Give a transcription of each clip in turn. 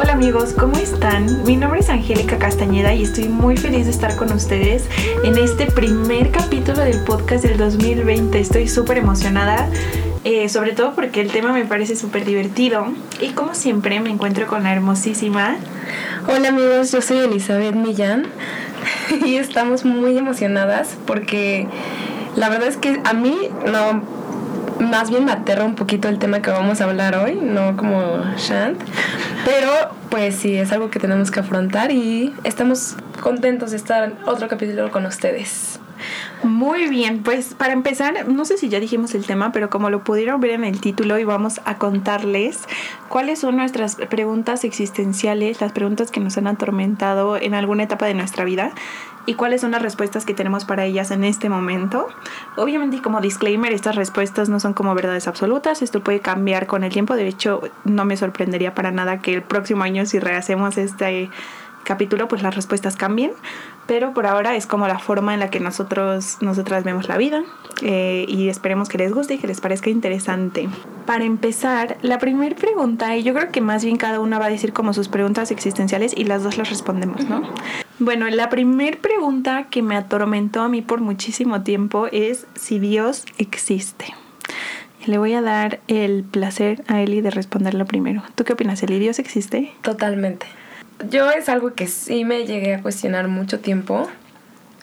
Hola amigos, ¿cómo están? Mi nombre es Angélica Castañeda y estoy muy feliz de estar con ustedes en este primer capítulo del podcast del 2020. Estoy súper emocionada, eh, sobre todo porque el tema me parece súper divertido y como siempre me encuentro con la hermosísima. Hola amigos, yo soy Elizabeth Millán y estamos muy emocionadas porque la verdad es que a mí no más bien me un poquito el tema que vamos a hablar hoy, no como Shant, pero pues sí, es algo que tenemos que afrontar y estamos contentos de estar en otro capítulo con ustedes. Muy bien, pues para empezar, no sé si ya dijimos el tema, pero como lo pudieron ver en el título y vamos a contarles cuáles son nuestras preguntas existenciales, las preguntas que nos han atormentado en alguna etapa de nuestra vida y cuáles son las respuestas que tenemos para ellas en este momento. Obviamente, como disclaimer, estas respuestas no son como verdades absolutas, esto puede cambiar con el tiempo, de hecho, no me sorprendería para nada que el próximo año si rehacemos este capítulo, pues las respuestas cambien, pero por ahora es como la forma en la que nosotros, nosotras vemos la vida eh, y esperemos que les guste y que les parezca interesante. Para empezar, la primera pregunta, y yo creo que más bien cada una va a decir como sus preguntas existenciales y las dos las respondemos, ¿no? Bueno, la primera pregunta que me atormentó a mí por muchísimo tiempo es si Dios existe. Le voy a dar el placer a Eli de responderlo primero. ¿Tú qué opinas, Eli? ¿Dios existe? Totalmente. Yo es algo que sí me llegué a cuestionar mucho tiempo.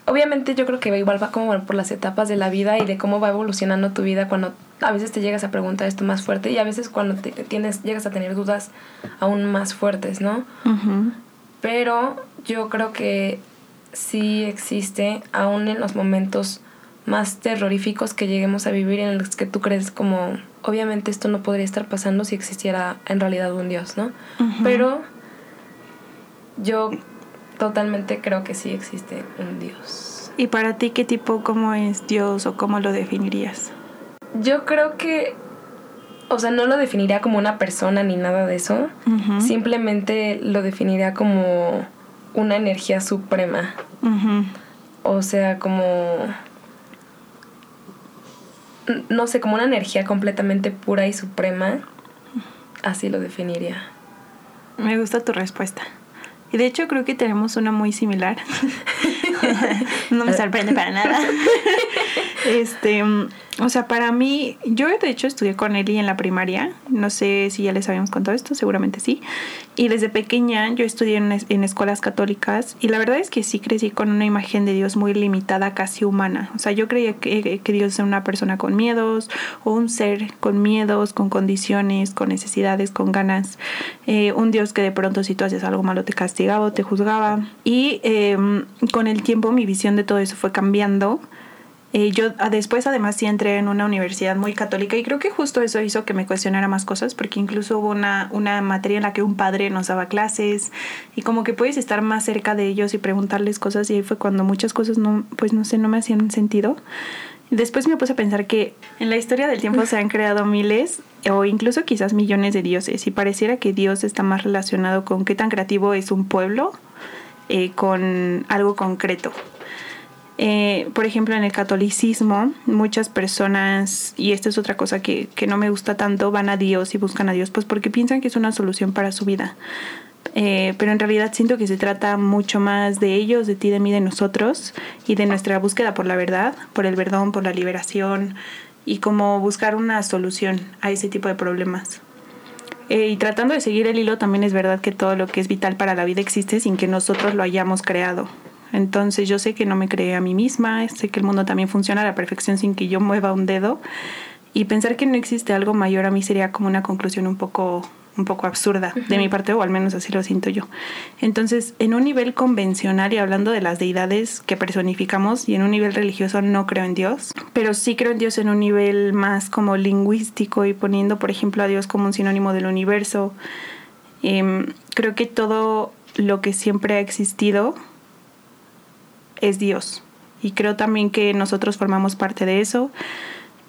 Obviamente yo creo que igual va como por las etapas de la vida y de cómo va evolucionando tu vida cuando a veces te llegas a preguntar esto más fuerte y a veces cuando te tienes llegas a tener dudas aún más fuertes, ¿no? Pero yo creo que sí existe, aún en los momentos más terroríficos que lleguemos a vivir en los que tú crees como, obviamente esto no podría estar pasando si existiera en realidad un Dios, ¿no? Pero yo totalmente creo que sí existe un Dios. ¿Y para ti qué tipo, cómo es Dios o cómo lo definirías? Yo creo que, o sea, no lo definiría como una persona ni nada de eso, simplemente lo definiría como una energía suprema. O sea, como... No sé, como una energía completamente pura y suprema. Así lo definiría. Me gusta tu respuesta. Y de hecho creo que tenemos una muy similar. no me sorprende para nada. este, o sea, para mí, yo de hecho estudié con Eli en la primaria, no sé si ya les habíamos contado esto, seguramente sí, y desde pequeña yo estudié en, escuelas católicas y la verdad es que sí crecí con una imagen de Dios muy limitada, casi humana, o sea, yo creía que, Dios era una persona con miedos o un ser con miedos, con condiciones, con necesidades, con ganas, eh, un Dios que de pronto si tú haces algo malo te castigaba o te juzgaba. Y em, con el tiempo mi visión de todo eso fue cambiando eh, yo ah, después además sí entré en una universidad muy católica y creo que justo eso hizo que me cuestionara más cosas porque incluso hubo una, una materia en la que un padre nos daba clases y como que puedes estar más cerca de ellos y preguntarles cosas y ahí fue cuando muchas cosas no, pues no sé, no me hacían sentido. Después me puse a pensar que en la historia del tiempo se han creado miles o incluso quizás millones de dioses y pareciera que Dios está más relacionado con qué tan creativo es un pueblo eh, con algo concreto. Eh, por ejemplo, en el catolicismo, muchas personas, y esta es otra cosa que, no me gusta tanto, van a Dios y buscan a Dios, pues porque piensan que es una solución para su vida. Eh, pero en realidad siento que se trata mucho más de ellos, de ti, de mí, de nosotros y de nuestra búsqueda por la verdad, por el perdón, por la liberación y como buscar una solución a ese tipo de problemas. Eh, y tratando de seguir el hilo, también es verdad que todo lo que es vital para la vida existe sin que nosotros lo hayamos creado. Entonces yo sé que no me creé a mí misma, sé que el mundo también funciona a la perfección sin que yo mueva un dedo y pensar que no existe algo mayor a mí sería como una conclusión un poco un poco absurda de mi parte o al menos así lo siento yo. Entonces, en un nivel convencional y hablando de las deidades que personificamos y en un nivel religioso no creo en Dios, pero sí creo en Dios en un nivel más como lingüístico y poniendo por ejemplo a Dios como un sinónimo del universo. Em, creo que todo lo que siempre ha existido es Dios. Y creo también que nosotros formamos parte de eso.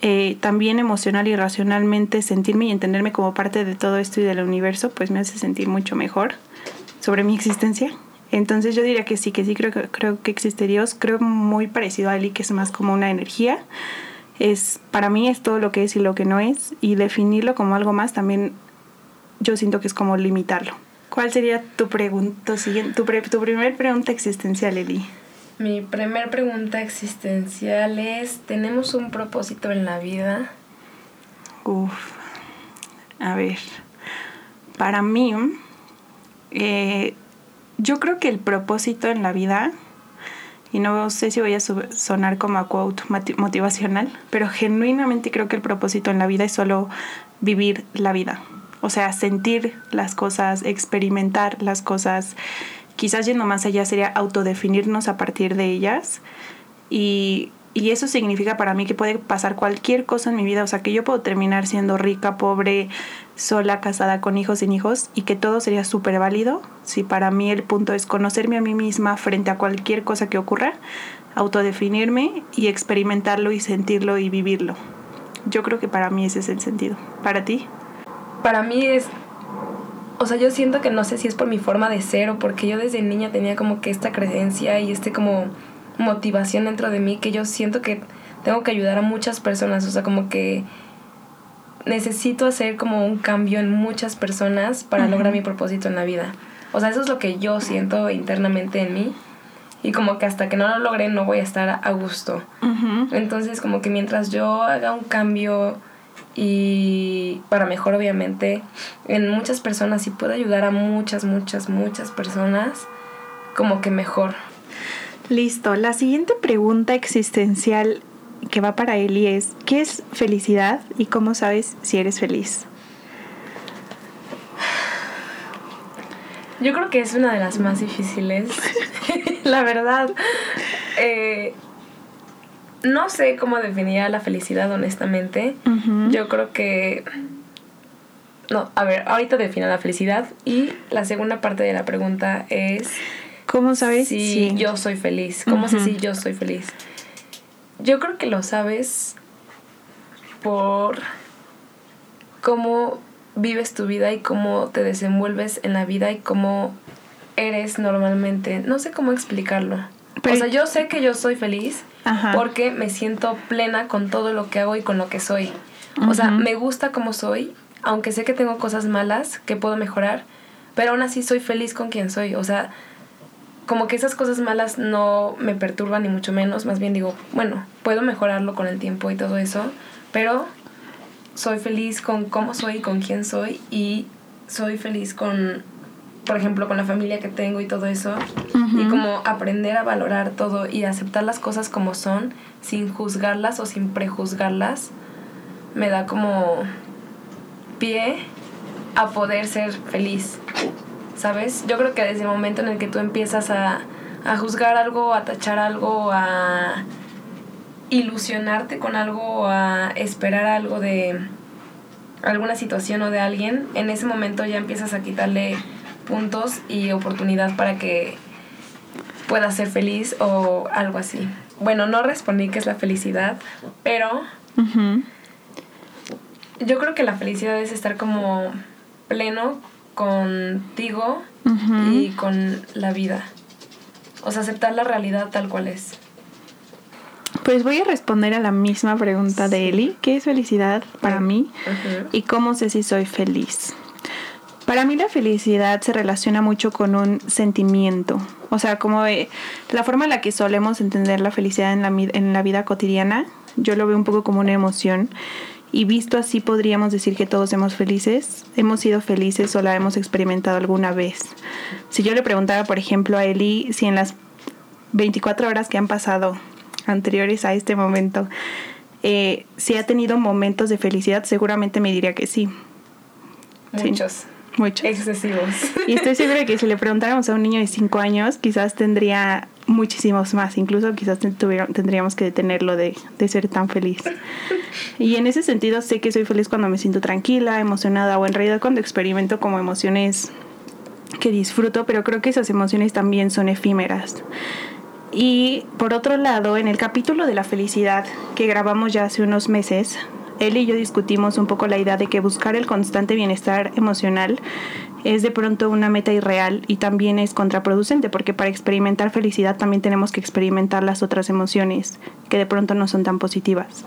Eh, también emocional y racionalmente sentirme y entenderme como parte de todo esto y del universo, pues me hace sentir mucho mejor sobre mi existencia. Entonces yo diría que sí, que sí creo, creo que existe Dios. Creo muy parecido a Eli, que es más como una energía. Es, para mí es todo lo que es y lo que no es. Y definirlo como algo más también yo siento que es como limitarlo ¿Cuál sería tu pregunta tu, tu primer pregunta existencial, Eli? Mi primer pregunta existencial es, ¿tenemos un propósito en la vida? Uf, a ver, para mí, eh, yo creo que el propósito en la vida, y no sé si voy a sonar como a quote motivacional, pero genuinamente creo que el propósito en la vida es solo vivir la vida. O sea, sentir las cosas, experimentar las cosas. Quizás yendo más allá sería autodefinirnos a partir de ellas. Y, y eso significa para mí que puede pasar cualquier cosa en mi vida. O sea, que yo puedo terminar siendo rica, pobre, sola, casada, con hijos, sin hijos. Y que todo sería súper válido. Si para mí el punto es conocerme a mí misma frente a cualquier cosa que ocurra. Autodefinirme y experimentarlo y sentirlo y vivirlo. Yo creo que para mí ese es el sentido. ¿Para ti? para mí es, o sea, yo siento que no sé si es por mi forma de ser o porque yo desde niña tenía como que esta creencia y este como motivación dentro de mí que yo siento que tengo que ayudar a muchas personas, o sea, como que necesito hacer como un cambio en muchas personas para lograr mi propósito en la vida. O sea, eso es lo que yo siento internamente en mí. Y como que hasta que no lo logre no voy a estar a gusto. Entonces como que mientras yo haga un cambio y para mejor obviamente en muchas personas y puedo ayudar a muchas, muchas, muchas personas como que mejor. Listo, la siguiente pregunta existencial que va para Eli es, ¿qué es felicidad y cómo sabes si eres feliz? Yo creo que es una de las más difíciles, la verdad. Eh, no sé cómo definir la felicidad, honestamente. Yo creo que. No, a ver, ahorita defino la felicidad. Y la segunda parte de la pregunta es. ¿Cómo sabes si yo soy feliz? ¿Cómo sé si yo soy feliz? Yo creo que lo sabes por cómo vives tu vida y cómo te desenvuelves en la vida y cómo eres normalmente. No sé cómo explicarlo. o sea, yo sé que yo soy feliz porque me siento plena con todo lo que hago y con lo que soy. O sea, me gusta como soy, aunque sé que tengo cosas malas que puedo mejorar, pero aún así soy feliz con quien soy. O sea, como que esas cosas malas no me perturban ni mucho menos, más bien digo, bueno, puedo mejorarlo con el tiempo y todo eso, pero soy feliz con cómo soy, con quién soy y soy feliz con por ejemplo, con la familia que tengo y todo eso. Y como aprender a valorar todo y aceptar las cosas como son, sin juzgarlas o sin prejuzgarlas, me da como pie a poder ser feliz. ¿Sabes? Yo creo que desde el momento en el que tú empiezas a, a juzgar algo, a tachar algo, a ilusionarte con algo, a esperar algo de alguna situación o de alguien, en ese momento ya empiezas a quitarle puntos y oportunidad para que pueda ser feliz o algo así. Bueno, no respondí que es la felicidad, pero yo creo que la felicidad es estar como pleno contigo y con la vida. O sea, aceptar la realidad tal cual es. Pues voy a responder a la misma pregunta de Eli. ¿Qué es felicidad para mí? ¿Y cómo sé si soy feliz? Para mí la felicidad se relaciona mucho con un sentimiento, o sea, como la forma en la que solemos entender la felicidad en la, vida cotidiana, yo lo veo un poco como una emoción y visto así podríamos decir que todos somos felices, hemos sido felices o la hemos experimentado alguna vez. Si yo le preguntara, por ejemplo, a Eli si en las 24 horas que han pasado anteriores a este momento, eh, si ha tenido momentos de felicidad, seguramente me diría que sí. Muchos. Muchos. Excesivos. Y estoy segura que si le preguntáramos a un niño de 5 años, quizás tendría muchísimos más. Incluso quizás tendríamos que detenerlo de, de ser tan feliz. Y en ese sentido sé que soy feliz cuando me siento tranquila, emocionada o en realidad cuando experimento como emociones que disfruto, pero creo que esas emociones también son efímeras. Y por otro lado, en el capítulo de la felicidad que grabamos ya hace unos meses, él y yo discutimos un poco la idea de que buscar el constante bienestar emocional es de pronto una meta irreal y también es contraproducente porque para experimentar felicidad también tenemos que experimentar las otras emociones que de pronto no son tan positivas.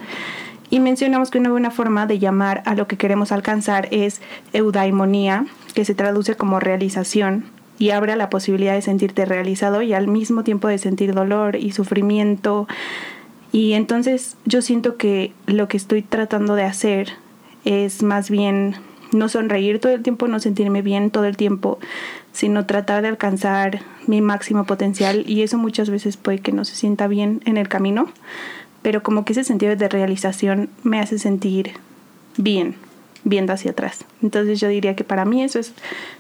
y mencionamos que una buena forma de llamar a lo que queremos alcanzar es eudaimonía, que se traduce como realización y abre la posibilidad de sentirte realizado y al mismo tiempo de sentir dolor y sufrimiento. Y entonces yo siento que lo que estoy tratando de hacer es más bien no sonreír todo el tiempo, no sentirme bien todo el tiempo, sino tratar de alcanzar mi máximo potencial y eso muchas veces puede que no se sienta bien en el camino pero como que ese sentido de realización me hace sentir bien viendo hacia atrás. Entonces yo diría que para mí eso es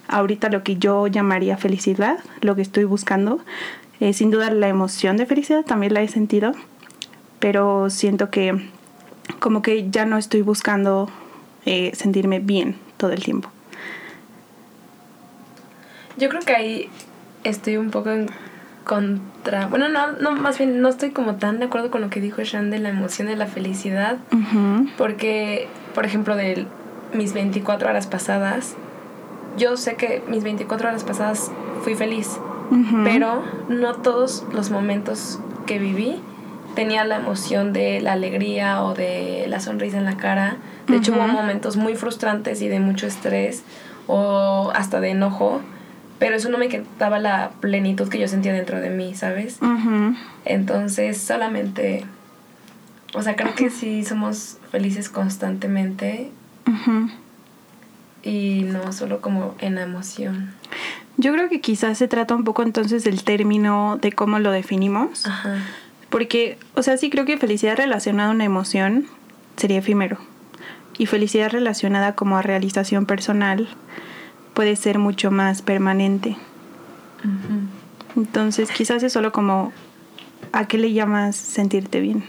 ahorita lo que yo llamaría felicidad, lo que estoy buscando. Eh, sin duda la emoción de felicidad también la he sentido, pero siento que como que ya no estoy buscando eh, sentirme bien todo el tiempo. Yo creo que ahí estoy un poco en contra. Bueno, no, no, más bien no estoy como tan de acuerdo con lo que dijo Shan de la emoción de la felicidad. Porque, por ejemplo, de mis 24 horas pasadas, yo sé que mis 24 horas pasadas fui feliz. Pero no todos los momentos que viví tenía la emoción de la alegría o de la sonrisa en la cara. De hecho, hubo momentos muy frustrantes y de mucho estrés o hasta de enojo pero eso no me quitaba la plenitud que yo sentía dentro de mí, ¿sabes? Entonces solamente, o sea, creo que sí somos felices constantemente y no solo como en la emoción. Yo creo que quizás se trata un poco entonces del término de cómo lo definimos. Ajá. Porque, o sea, sí creo que felicidad relacionada a una emoción sería efímero. Y felicidad relacionada como a realización personal puede ser mucho más permanente. Entonces quizás es solo como a qué le llamas sentirte bien.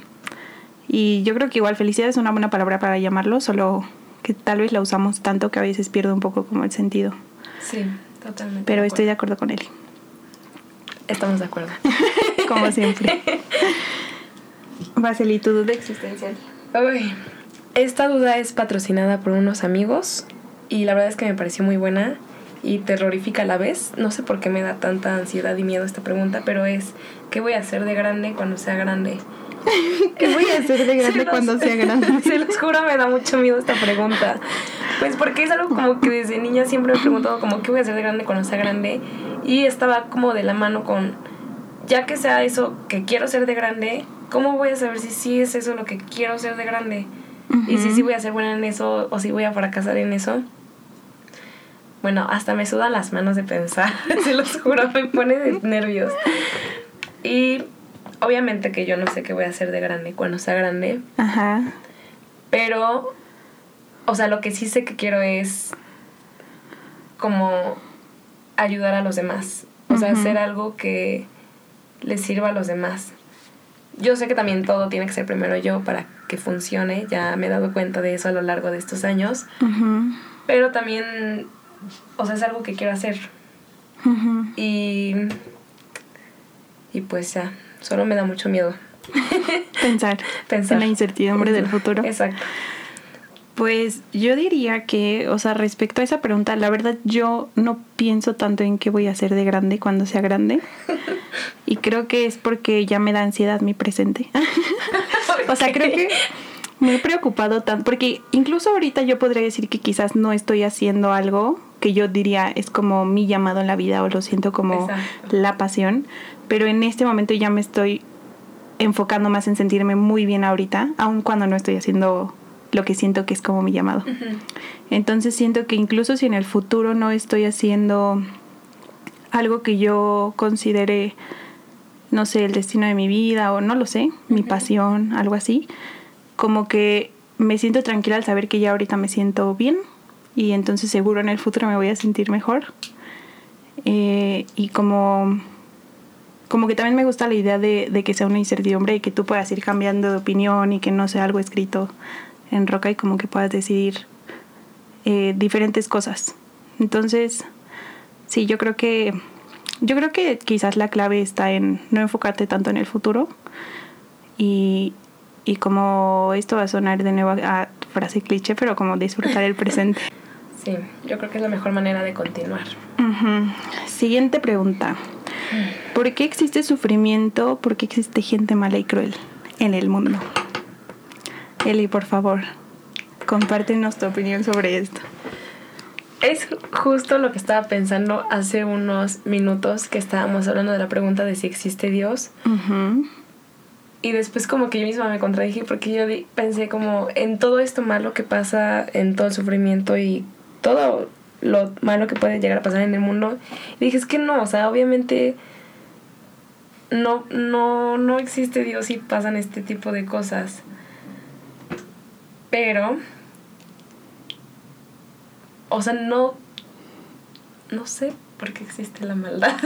Y yo creo que igual felicidad es una buena palabra para llamarlo, solo que tal vez la usamos tanto que a veces pierde un poco como el sentido. Sí, totalmente. Pero estoy de acuerdo con él. Estamos de acuerdo. como siempre. Vaseli, tu duda existencial. Uy, esta duda es patrocinada por unos amigos y la verdad es que me pareció muy buena y terrorífica a la vez. No sé por qué me da tanta ansiedad y miedo esta pregunta, pero es, ¿qué voy a hacer de grande cuando sea grande? ¿Qué voy a hacer de grande cuando sea grande? Se los juro, me da mucho miedo esta pregunta. Pues porque es algo como que desde niña siempre me he preguntado como, ¿qué voy a hacer de grande cuando sea grande? Y estaba como de la mano con, ya que sea eso que quiero ser de grande, ¿cómo voy a saber si sí es eso lo que quiero ser de grande? Y si sí voy a ser buena en eso o si voy a fracasar en eso. Bueno, hasta me sudan las manos de pensar, se los juro, me pone de nervios. Y obviamente que yo no sé qué voy a hacer de grande cuando sea grande. Ajá. Pero, o sea, lo que sí sé que quiero es como ayudar a los demás. O sea, hacer algo que les sirva a los demás. Yo sé que también todo tiene que ser primero yo para que funcione. Ya me he dado cuenta de eso a lo largo de estos años. Pero también o sea, es algo que quiero hacer. Y. Y pues ya, solo me da mucho miedo. Pensar. Pensar. En la incertidumbre del futuro. Exacto. Pues yo diría que, o sea, respecto a esa pregunta, la verdad yo no pienso tanto en qué voy a hacer de grande cuando sea grande. y creo que es porque ya me da ansiedad mi presente. o sea, creo que me he preocupado tanto, porque incluso ahorita yo podría decir que quizás no estoy haciendo algo que yo diría es como mi llamado en la vida o lo siento como la pasión, pero en este momento ya me estoy enfocando más en sentirme muy bien ahorita, aun cuando no estoy haciendo lo que siento que es como mi llamado. Entonces siento que incluso si en el futuro no estoy haciendo algo que yo considere, no sé, el destino de mi vida o no lo sé, mi pasión, algo así, como que me siento tranquila al saber que ya ahorita me siento bien y entonces seguro en el futuro me voy a sentir mejor. Eh, y como, como que también me gusta la idea de, que sea una incertidumbre y que tú puedas ir cambiando de opinión y que no sea algo escrito en roca y como que puedas decidir eh, diferentes cosas. Entonces, sí, yo creo que yo creo que quizás la clave está en no enfocarte tanto en el futuro y, y como esto va a sonar de nuevo a frase cliché, pero como disfrutar el presente. Sí, yo creo que es la mejor manera de continuar. Siguiente pregunta. ¿Por qué existe sufrimiento? ¿Por qué existe gente mala y cruel en el mundo? Eli, por favor, compártenos tu opinión sobre esto. Es justo lo que estaba pensando hace unos minutos que estábamos hablando de la pregunta de si existe Dios. Y después como que yo misma me contradije porque yo pensé como en todo esto malo que pasa, en todo el sufrimiento y todo lo malo que puede llegar a pasar en el mundo. Y dije, es que no, o sea, obviamente no, no, no existe Dios y pasan este tipo de cosas. Pero, o sea, no, no sé por qué existe la maldad.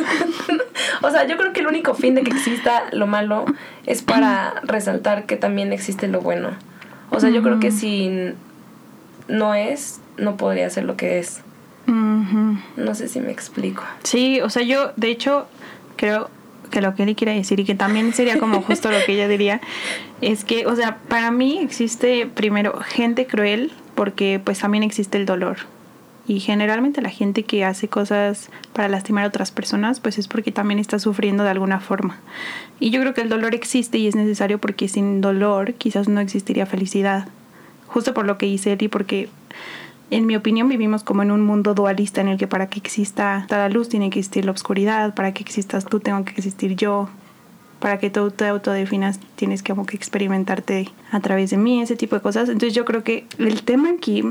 o sea, yo creo que el único fin de que exista lo malo es para resaltar que también existe lo bueno. O sea, yo creo que si no es, no podría ser lo que es. No sé si me explico. Sí, o sea, yo de hecho creo que lo que él quiere decir y que también sería como justo lo que ella diría es que, o sea, para mí existe primero gente cruel porque pues también existe el dolor. Y generalmente la gente que hace cosas para lastimar a otras personas, pues es porque también está sufriendo de alguna forma. Y yo creo que el dolor existe y es necesario porque sin dolor quizás no existiría felicidad. Justo por lo que dice y porque en mi opinión vivimos como en un mundo dualista en el que para que exista la luz tiene que existir la oscuridad, para que existas tú tengo que existir yo, para que tú te autodefinas tienes que como que experimentarte a través de mí, ese tipo de cosas. Entonces yo creo que el tema aquí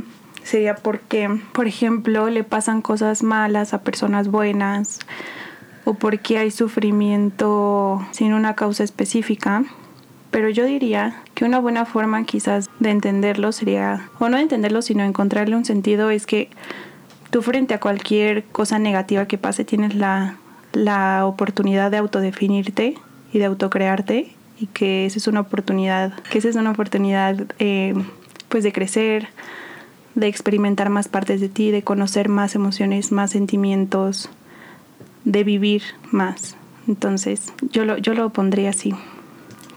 sería porque, por ejemplo, le pasan cosas malas a personas buenas o porque hay sufrimiento sin una causa específica. Pero yo diría que una buena forma quizás de entenderlo sería, o no de entenderlo, sino encontrarle un sentido, es que tú frente a cualquier cosa negativa que pase tienes la, la oportunidad de autodefinirte y de autocrearte y que esa es una oportunidad, que esa es una oportunidad eh, pues de crecer, de experimentar más partes de ti, de conocer más emociones, más sentimientos, de vivir más. Entonces, yo lo, yo lo pondría así.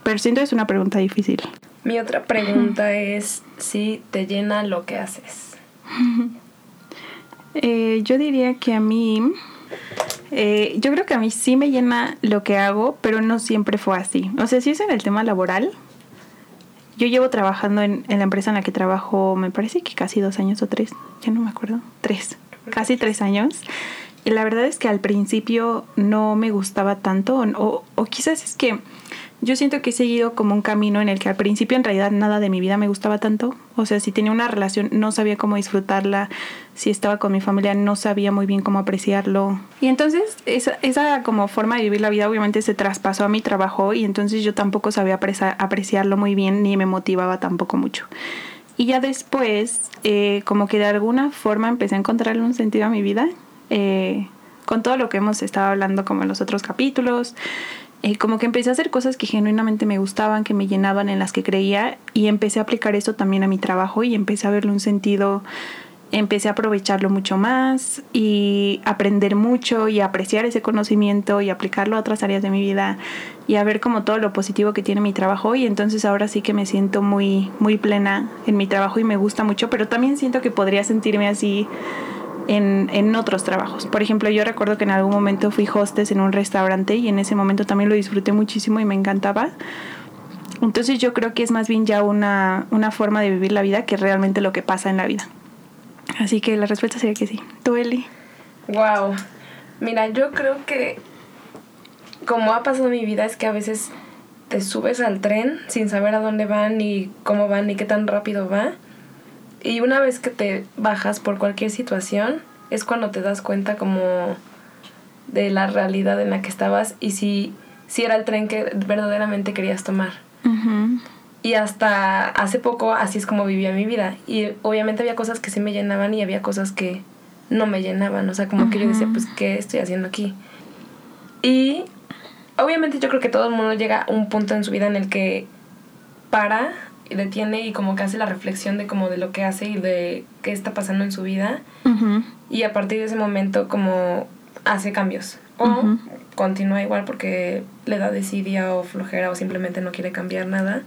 Pero siento que es una pregunta difícil. Mi otra pregunta es si te llena lo que haces. Eh, yo diría que a mí, eh, yo creo que a mí sí me llena lo que hago, pero no siempre fue así. O sea, si es en el tema laboral, yo llevo trabajando en, la empresa en la que trabajo, me parece que casi dos años o tres, ya no me acuerdo, tres, casi tres años. Y la verdad es que al principio no me gustaba tanto, o quizás es que yo siento que he seguido como un camino en el que al principio en realidad nada de mi vida me gustaba tanto. O sea, si tenía una relación no sabía cómo disfrutarla, si estaba con mi familia no sabía muy bien cómo apreciarlo. Y entonces esa, esa como forma de vivir la vida obviamente se traspasó a mi trabajo y entonces yo tampoco sabía apreciarlo muy bien ni me motivaba tampoco mucho. Y ya después, eh, como que de alguna forma empecé a encontrarle un sentido a mi vida. Eh, con todo lo que hemos estado hablando como en los otros capítulos, eh, como que empecé a hacer cosas que genuinamente me gustaban, que me llenaban, en las que creía y empecé a aplicar eso también a mi trabajo y empecé a verle un sentido, empecé a aprovecharlo mucho más y aprender mucho y apreciar ese conocimiento y aplicarlo a otras áreas de mi vida y a ver como todo lo positivo que tiene mi trabajo. Y entonces ahora sí que me siento muy muy plena en mi trabajo y me gusta mucho, pero también siento que podría sentirme así en, en, otros trabajos. Por ejemplo, yo recuerdo que en algún momento fui hostess en un restaurante y en ese momento también lo disfruté muchísimo y me encantaba. Entonces yo creo que es más bien ya una, una forma de vivir la vida que realmente lo que pasa en la vida. Así que la respuesta sería que sí. ¿Tú, Eli? Wow. Mira, yo creo que como ha pasado mi vida es que a veces te subes al tren sin saber a dónde van ni cómo van ni qué tan rápido va y una vez que te bajas por cualquier situación, es cuando te das cuenta como de la realidad en la que estabas y si, si era el tren que verdaderamente querías tomar. Y hasta hace poco así es como vivía mi vida. Y obviamente había cosas que sí me llenaban y había cosas que no me llenaban. O sea, como que yo decía, pues, ¿qué estoy haciendo aquí? Y obviamente yo creo que todo el mundo llega a un punto en su vida en el que para detiene y como que hace la reflexión de como de lo que hace y de qué está pasando en su vida. Y a partir de ese momento como hace cambios. O continúa igual porque le da desidia o flojera o simplemente no quiere cambiar nada.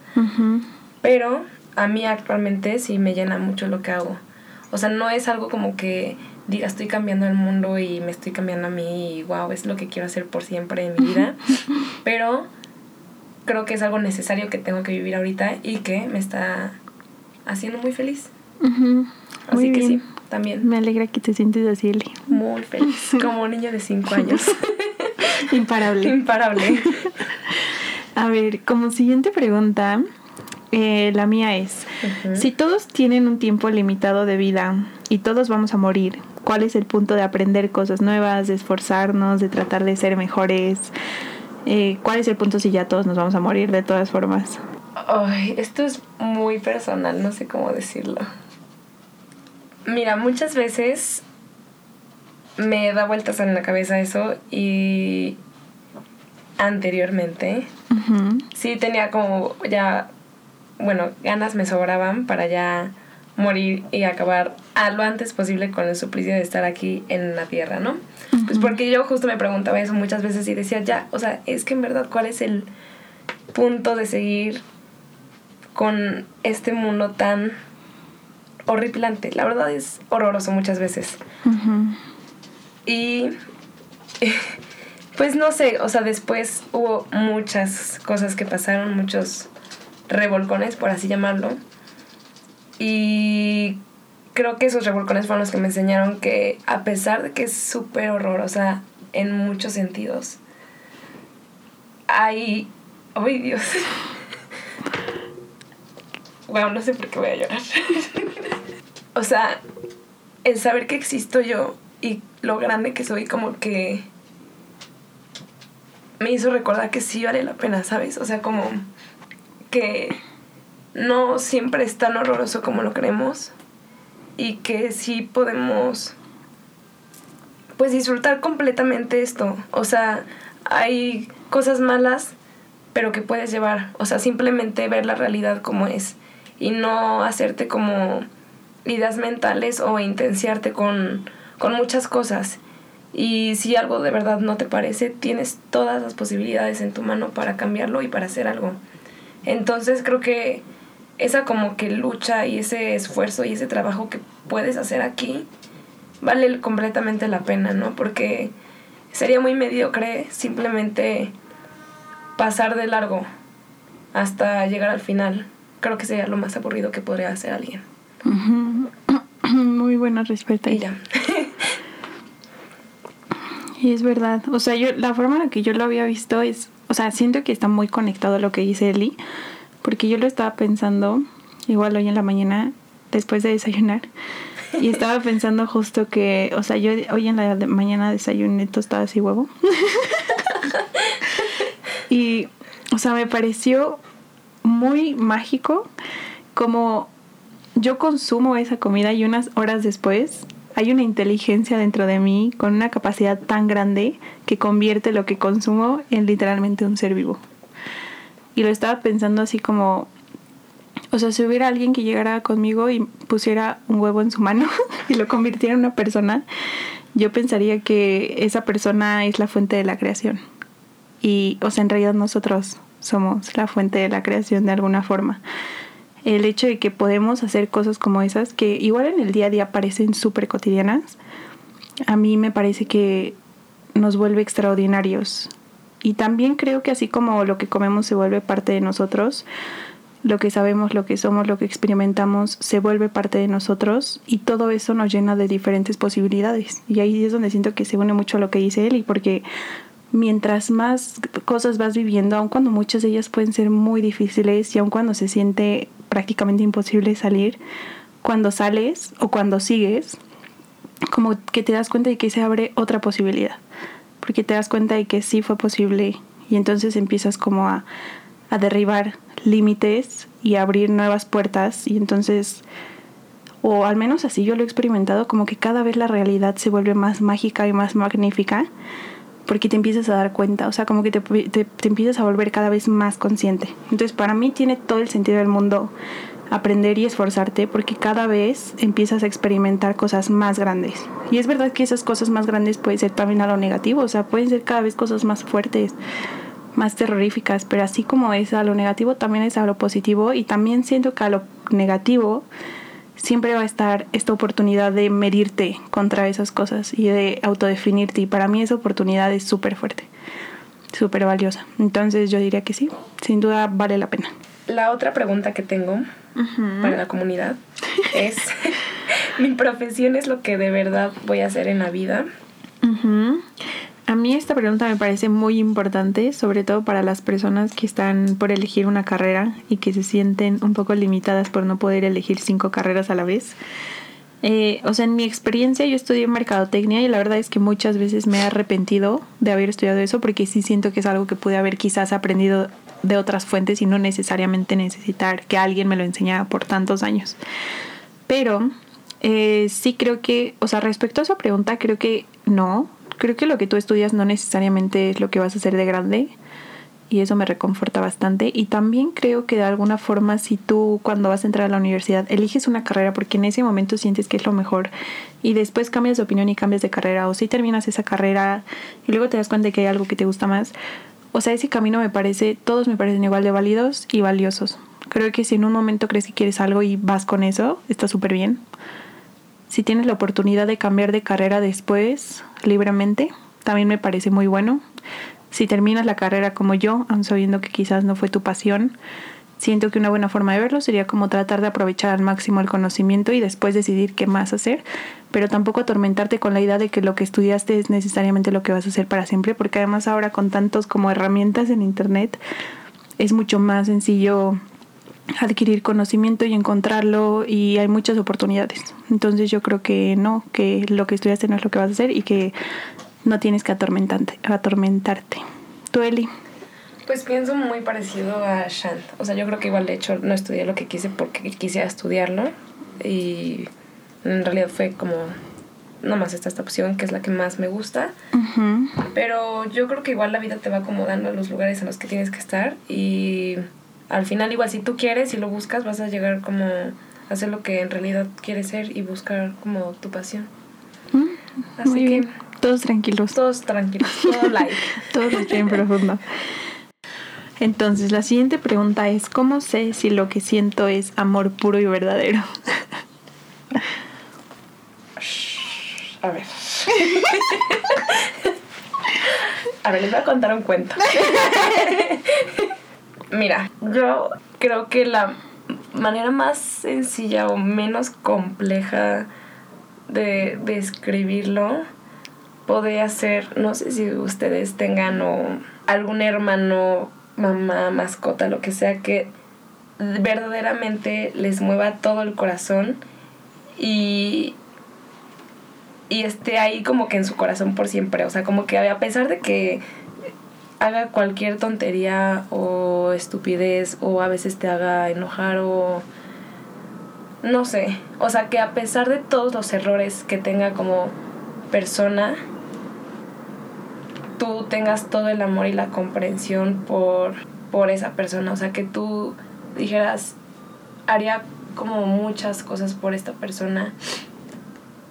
Pero a mí actualmente sí me llena mucho lo que hago. O sea no es algo como que diga estoy cambiando el mundo y me estoy cambiando a mí y wow es lo que quiero hacer por siempre en mi vida pero creo que es algo necesario que tengo que vivir ahorita y que me está haciendo muy feliz. Así Muy que bien. sí, también. Me alegra que te sientes así, Eli. Muy feliz. Como un niño de 5 años. Imparable. Imparable. A ver, como siguiente pregunta, eh, la mía es, si todos tienen un tiempo limitado de vida y todos vamos a morir, ¿cuál es el punto de aprender cosas nuevas, de esforzarnos, de tratar de ser mejores? Eh, ¿Cuál es el punto si ya todos nos vamos a morir de todas formas? Ay, esto es muy personal, no sé cómo decirlo. Mira, muchas veces me da vueltas en la cabeza eso y anteriormente sí tenía como ya, bueno, ganas me sobraban para ya morir y acabar a lo antes posible con el suplicio de estar aquí en la tierra, ¿no? Pues porque yo justo me preguntaba eso muchas veces y decía, ya, o sea, es que en verdad, ¿cuál es el punto de seguir con este mundo tan horripilante? La verdad es horroroso muchas veces. Y pues no sé, o sea, después hubo muchas cosas que pasaron, muchos revolcones, por así llamarlo. Y creo que esos revolcones fueron los que me enseñaron que a pesar de que es súper horrorosa en muchos sentidos, hay... ¡Ay, Dios! Wow, no sé por qué voy a llorar. o sea, el saber que existo yo y lo grande que soy como que me hizo recordar que sí vale la pena, ¿sabes? O sea, como que no siempre es tan horroroso como lo creemos y que sí podemos pues disfrutar completamente esto. O sea, hay cosas malas, pero que puedes llevar. O sea, simplemente ver la realidad como es y no hacerte como ideas mentales o intenciarte con, con muchas cosas. Y si algo de verdad no te parece, tienes todas las posibilidades en tu mano para cambiarlo y para hacer algo. Entonces creo que esa como que lucha y ese esfuerzo y ese trabajo que puedes hacer aquí vale completamente la pena, ¿no? Porque sería muy mediocre simplemente pasar de largo hasta llegar al final. Creo que sería lo más aburrido que podría hacer alguien. Muy buena respuesta. Y ya. Y es verdad. O sea, yo la forma en la que yo lo había visto es, o sea, siento que está muy conectado a lo que dice Eli, porque yo lo estaba pensando igual hoy en la mañana después de desayunar y estaba pensando justo que, o sea, yo hoy en la mañana desayuné tostadas y huevo. y, o sea, me pareció muy mágico como yo consumo esa comida y unas horas después hay una inteligencia dentro de mí con una capacidad tan grande que convierte lo que consumo en literalmente un ser vivo. Y lo estaba pensando así como, o sea, si hubiera alguien que llegara conmigo y pusiera un huevo en su mano y lo convirtiera en una persona, yo pensaría que esa persona es la fuente de la creación. Y, o sea, en realidad nosotros somos la fuente de la creación de alguna forma el hecho de que podemos hacer cosas como esas, que igual en el día a día parecen súper cotidianas, a mí me parece que nos vuelve extraordinarios. Y también creo que así como lo que comemos se vuelve parte de nosotros, lo que sabemos, lo que somos, lo que experimentamos, se vuelve parte de nosotros y todo eso nos llena de diferentes posibilidades. Y ahí es donde siento que se une mucho a lo que dice él y porque mientras más cosas vas viviendo, aun cuando muchas de ellas pueden ser muy difíciles y aun cuando se siente prácticamente imposible salir, cuando sales o cuando sigues, como que te das cuenta de que se abre otra posibilidad, porque te das cuenta de que sí fue posible y entonces empiezas como a, a derribar límites y a abrir nuevas puertas y entonces o al menos así yo lo he experimentado como que cada vez la realidad se vuelve más mágica y más magnífica porque te empiezas a dar cuenta, o sea, como que te, te, te, empiezas a volver cada vez más consciente. Entonces, para mí tiene todo el sentido del mundo aprender y esforzarte porque cada vez empiezas a experimentar cosas más grandes. Y es verdad que esas cosas más grandes pueden ser también a lo negativo, o sea, pueden ser cada vez cosas más fuertes, más terroríficas, pero así como es a lo negativo, también es a lo positivo y también siento que a lo negativo siempre va a estar esta oportunidad de medirte contra esas cosas y de autodefinirte. Y para mí esa oportunidad es súper fuerte, súper valiosa. Entonces yo diría que sí, sin duda vale la pena. La otra pregunta que tengo para la comunidad. Es mi profesión es lo que de verdad voy a hacer en la vida. A mí esta pregunta me parece muy importante, sobre todo para las personas que están por elegir una carrera y que se sienten un poco limitadas por no poder elegir cinco carreras a la vez. Eh, o sea, en mi experiencia yo estudié mercadotecnia y la verdad es que muchas veces me he arrepentido de haber estudiado eso porque sí siento que es algo que pude haber quizás aprendido de otras fuentes y no necesariamente necesitar que alguien me lo enseñara por tantos años. Pero eh, sí creo que, o sea, respecto a esa pregunta, creo que no. Creo que lo que tú estudias no necesariamente es lo que vas a hacer de grande y eso me reconforta bastante. Y también creo que de alguna forma si tú cuando vas a entrar a la universidad eliges una carrera porque en ese momento sientes que es lo mejor y después cambias de opinión y cambias de carrera o si terminas esa carrera y luego te das cuenta de que hay algo que te gusta más. O sea, ese camino me parece, todos me parecen igual de válidos y valiosos. Creo que si en un momento crees que quieres algo y vas con eso, está súper bien. Si tienes la oportunidad de cambiar de carrera después, libremente, también me parece muy bueno. Si terminas la carrera como yo, aun sabiendo que quizás no fue tu pasión, siento que una buena forma de verlo sería como tratar de aprovechar al máximo el conocimiento y después decidir qué más hacer, pero tampoco atormentarte con la idea de que lo que estudiaste es necesariamente lo que vas a hacer para siempre, porque además ahora con tantos como herramientas en internet es mucho más sencillo adquirir conocimiento y encontrarlo y hay muchas oportunidades. Entonces yo creo que no, que lo que estudiaste no es lo que vas a hacer y que no tienes que atormentarte. atormentarte. ¿Tú, Eli? Pues pienso muy parecido a Shant. O sea, yo creo que igual de hecho no estudié lo que quise porque quise estudiarlo y en realidad fue como más esta, esta opción que es la que más me gusta. Pero yo creo que igual la vida te va acomodando a los lugares en los que tienes que estar y al final igual si tú quieres y lo buscas vas a llegar como a hacer lo que en realidad quieres ser y buscar como tu pasión. Mm, Así que todos tranquilos. Todos tranquilos, todo light. todos bien profundo. Entonces, la siguiente pregunta es, ¿cómo sé si lo que siento es amor puro y verdadero? A ver. A ver, les voy a contar un cuento. Mira, yo creo que la manera más sencilla o menos compleja de describirlo podría ser, no sé si ustedes tengan o algún hermano, mamá, mascota, lo que sea, que verdaderamente les mueva todo el corazón y, y esté ahí como que en su corazón por siempre. O sea, como que a pesar de que haga cualquier tontería o estupidez o a veces te haga enojar o no sé, o sea que a pesar de todos los errores que tenga como persona, tú tengas todo el amor y la comprensión por, por esa persona, o sea que tú dijeras, haría como muchas cosas por esta persona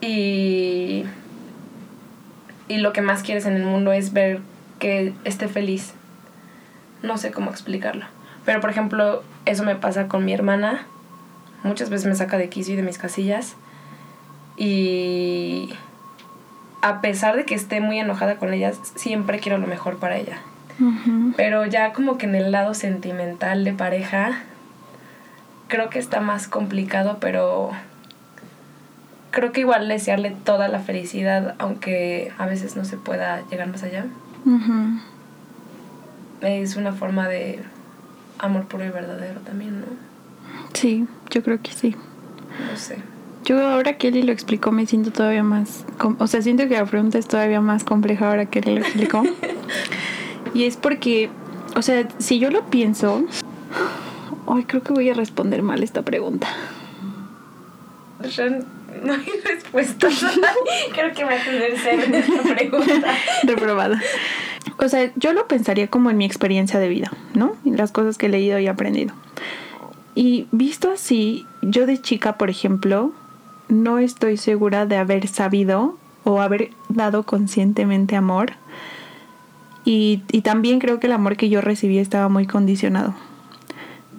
y, y lo que más quieres en el mundo es ver que esté feliz. No sé cómo explicarlo. Pero por ejemplo, eso me pasa con mi hermana. Muchas veces me saca de quicio y de mis casillas. Y a pesar de que esté muy enojada con ella, siempre quiero lo mejor para ella. Pero ya como que en el lado sentimental de pareja, creo que está más complicado, pero creo que igual desearle toda la felicidad, aunque a veces no se pueda llegar más allá. Es una forma de amor puro y verdadero también, ¿no? Sí, yo creo que sí. No sé. Yo ahora que Eli lo explicó me siento todavía más... O sea, siento que la pregunta es todavía más compleja ahora que Eli lo explicó. y es porque, o sea, si yo lo pienso... Ay, creo que voy a responder mal esta pregunta. No hay respuesta. Creo que va a tener ser en esta pregunta. Reprobada. O sea, yo lo pensaría como en mi experiencia de vida, ¿no? Las cosas que he leído y aprendido. Y visto así, yo de chica, por ejemplo, no estoy segura de haber sabido o haber dado conscientemente amor. Y, también creo que el amor que yo recibí estaba muy condicionado.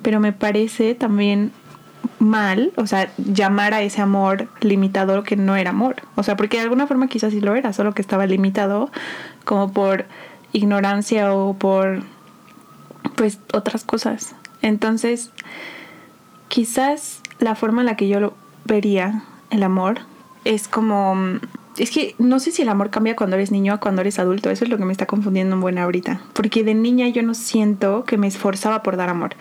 Pero me parece también mal, o sea, llamar a ese amor limitado que no era amor. O sea, porque de alguna forma quizás sí lo era, solo que estaba limitado como por ignorancia o por pues otras cosas. Entonces, quizás la forma en la que yo lo vería el amor es como es que no sé si el amor cambia cuando eres niño o cuando eres adulto. Eso es lo que me está confundiendo en buena ahorita. Porque de niña yo no siento que me esforzaba por dar amor.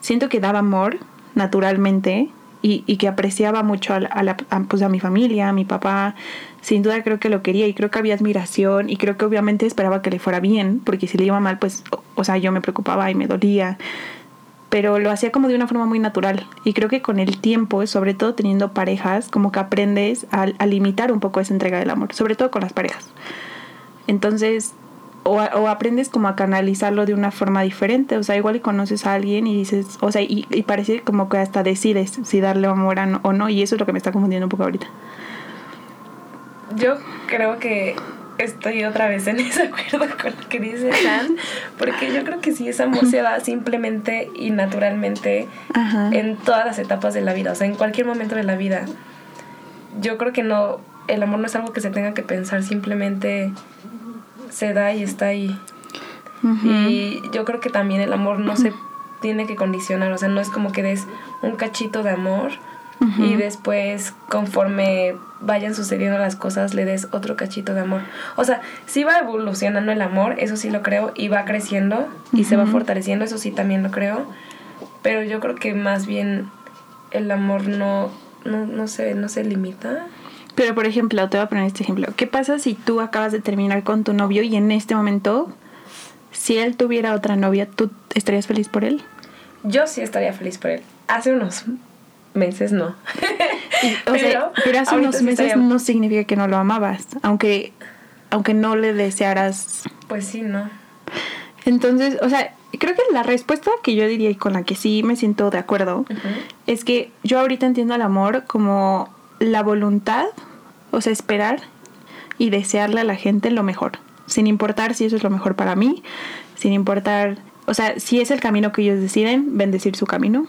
Siento que daba amor naturalmente y, y que apreciaba mucho a, la, pues a mi familia, a mi papá. Sin duda creo que lo quería y creo que había admiración y creo que obviamente esperaba que le fuera bien, porque si le iba mal, pues, o sea, yo me preocupaba y me dolía pero lo hacía como de una forma muy natural. Y creo que con el tiempo, sobre todo teniendo parejas, como que aprendes a, limitar un poco esa entrega del amor, sobre todo con las parejas. Entonces, o, o, aprendes como a canalizarlo de una forma diferente, o sea, igual y conoces a alguien y dices, o sea, y, y parece como que hasta decides si darle amor o no, y eso es lo que me está confundiendo un poco ahorita. Yo creo que estoy otra vez en desacuerdo con lo que dice San, porque yo creo que sí, ese amor se da simplemente y naturalmente en todas las etapas de la vida, o sea, en cualquier momento de la vida. Yo creo que no, el amor no es algo que se tenga que pensar, simplemente se da y está ahí. Y yo creo que también el amor no se tiene que condicionar, o sea, no es como que des un cachito de amor y después conforme vayan sucediendo las cosas le des otro cachito de amor. O sea, sí va evolucionando el amor, eso sí lo creo, y va creciendo y se va fortaleciendo, eso sí también lo creo, pero yo creo que más bien el amor no, no, no, se, no se limita. Pero por ejemplo, te voy a poner este ejemplo. ¿Qué pasa si tú acabas de terminar con tu novio y en este momento, si él tuviera otra novia, ¿tú estarías feliz por él? Yo sí estaría feliz por él. Hace unos meses no. pero, hace unos meses no significa que no lo amabas, aunque, aunque no le desearas. Pues sí, no. Entonces, o sea, creo que la respuesta que yo diría y con la que sí me siento de acuerdo es que yo ahorita entiendo el amor como la voluntad, o sea, esperar y desearle a la gente lo mejor, sin importar si eso es lo mejor para mí, sin importar, o sea, si es el camino que ellos deciden, bendecir su camino,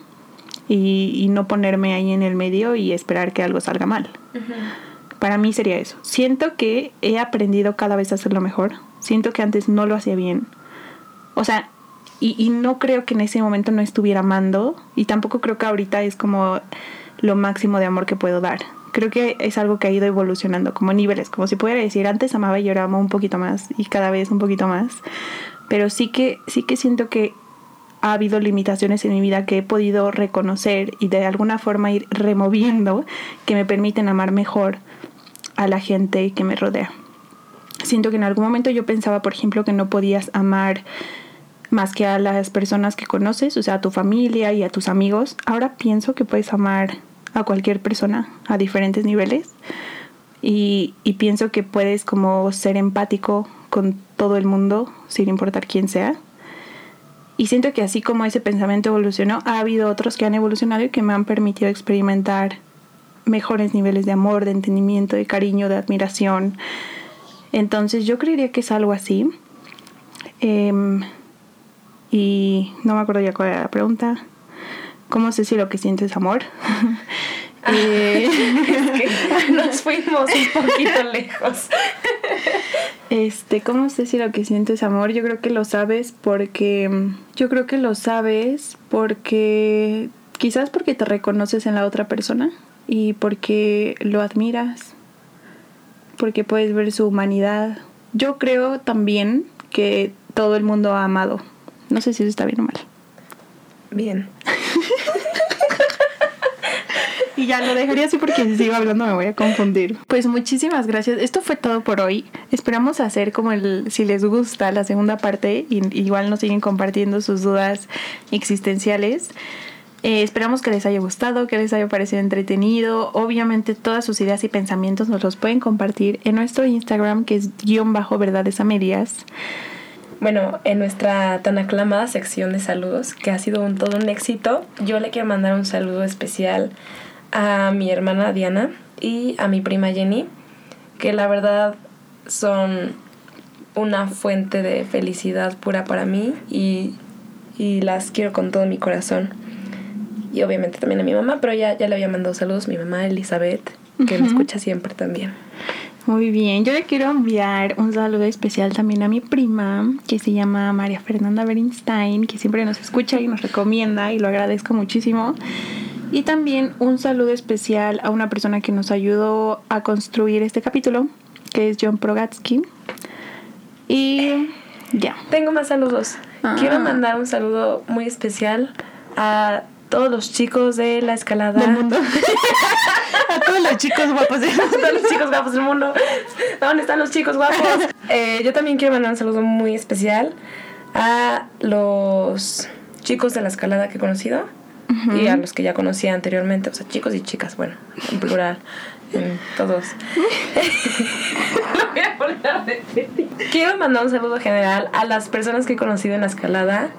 y, no ponerme ahí en el medio y esperar que algo salga mal. Para mí sería eso. Siento que he aprendido cada vez a hacerlo mejor. Siento que antes no lo hacía bien. O sea, y, y no creo que en ese momento no estuviera amando y tampoco creo que ahorita es como lo máximo de amor que puedo dar. Creo que es algo que ha ido evolucionando como niveles, como si pudiera decir, antes amaba y ahora amo un poquito más y cada vez un poquito más. Pero sí que sí que siento que ha habido limitaciones en mi vida que he podido reconocer y de alguna forma ir removiendo que me permiten amar mejor a la gente que me rodea. Siento que en algún momento yo pensaba, por ejemplo, que no podías amar más que a las personas que conoces, o sea, a tu familia y a tus amigos. Ahora pienso que puedes amar a cualquier persona a diferentes niveles y, y pienso que puedes como ser empático con todo el mundo sin importar quién sea y siento que así como ese pensamiento evolucionó, ha habido otros que han evolucionado y que me han permitido experimentar mejores niveles de amor, de entendimiento, de cariño, de admiración. Entonces yo creería que es algo así. Em, y no me acuerdo ya cuál era la pregunta. ¿Cómo sé si lo que siento es amor? Eh, nos fuimos un poquito lejos. Este, ¿cómo sé si lo que siento es amor? Yo creo que lo sabes porque. Yo creo que lo sabes porque. Quizás porque te reconoces en la otra persona y porque lo admiras, porque puedes ver su humanidad. Yo creo también que todo el mundo ha amado. No sé si eso está bien o mal. Bien. Y ya lo dejaría así porque si sigo hablando me voy a confundir. Pues muchísimas gracias. Esto fue todo por hoy. Esperamos hacer como el, si les gusta la segunda parte, y, igual nos siguen compartiendo sus dudas existenciales. Eh, esperamos que les haya gustado, que les haya parecido entretenido. Obviamente todas sus ideas y pensamientos nos los pueden compartir en nuestro Instagram que es guion bajo verdades a medias. Bueno, en nuestra tan aclamada sección de saludos, que ha sido un, todo un éxito, yo le quiero mandar un saludo especial a mi hermana Diana y a mi prima Jenny, que la verdad son una fuente de felicidad pura para mí y, las quiero con todo mi corazón. Y obviamente también a mi mamá, pero ya, ya le había mandado saludos, mi mamá Elizabeth, que me escucha siempre también. Muy bien, yo le quiero enviar un saludo especial también a mi prima, que se llama María Fernanda Bernstein, que siempre nos escucha y nos recomienda y lo agradezco muchísimo. Y también un saludo especial a una persona que nos ayudó a construir este capítulo, que es John Progatsky. Y ya. Tengo más saludos. Ah. Quiero mandar un saludo muy especial a todos los chicos de la escalada. Del mundo. a todos los chicos guapos del A mundo. todos los chicos guapos del mundo. ¿Dónde están los chicos guapos? Eh, yo también quiero mandar un saludo muy especial a los chicos de la escalada que he conocido y a los que ya conocía anteriormente, o sea, chicos y chicas, bueno, en plural, en todos. Lo voy a volver a decir. Quiero mandar un saludo general a las personas que he conocido en la escalada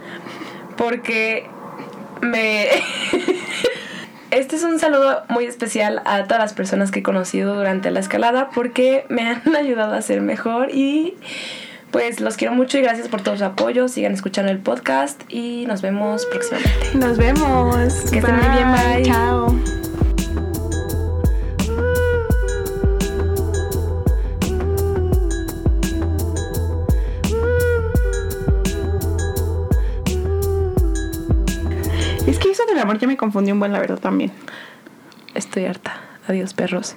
porque me... Este es un saludo muy especial a todas las personas que he conocido durante la escalada porque me han ayudado a ser mejor y pues los quiero mucho y gracias por todo su apoyo. Sigan escuchando el podcast y nos vemos próximamente. Nos vemos. Que estén muy bien, bye. Chao. Es que eso del amor ya me confundió un buen, la verdad, también. Estoy harta. Adiós, perros.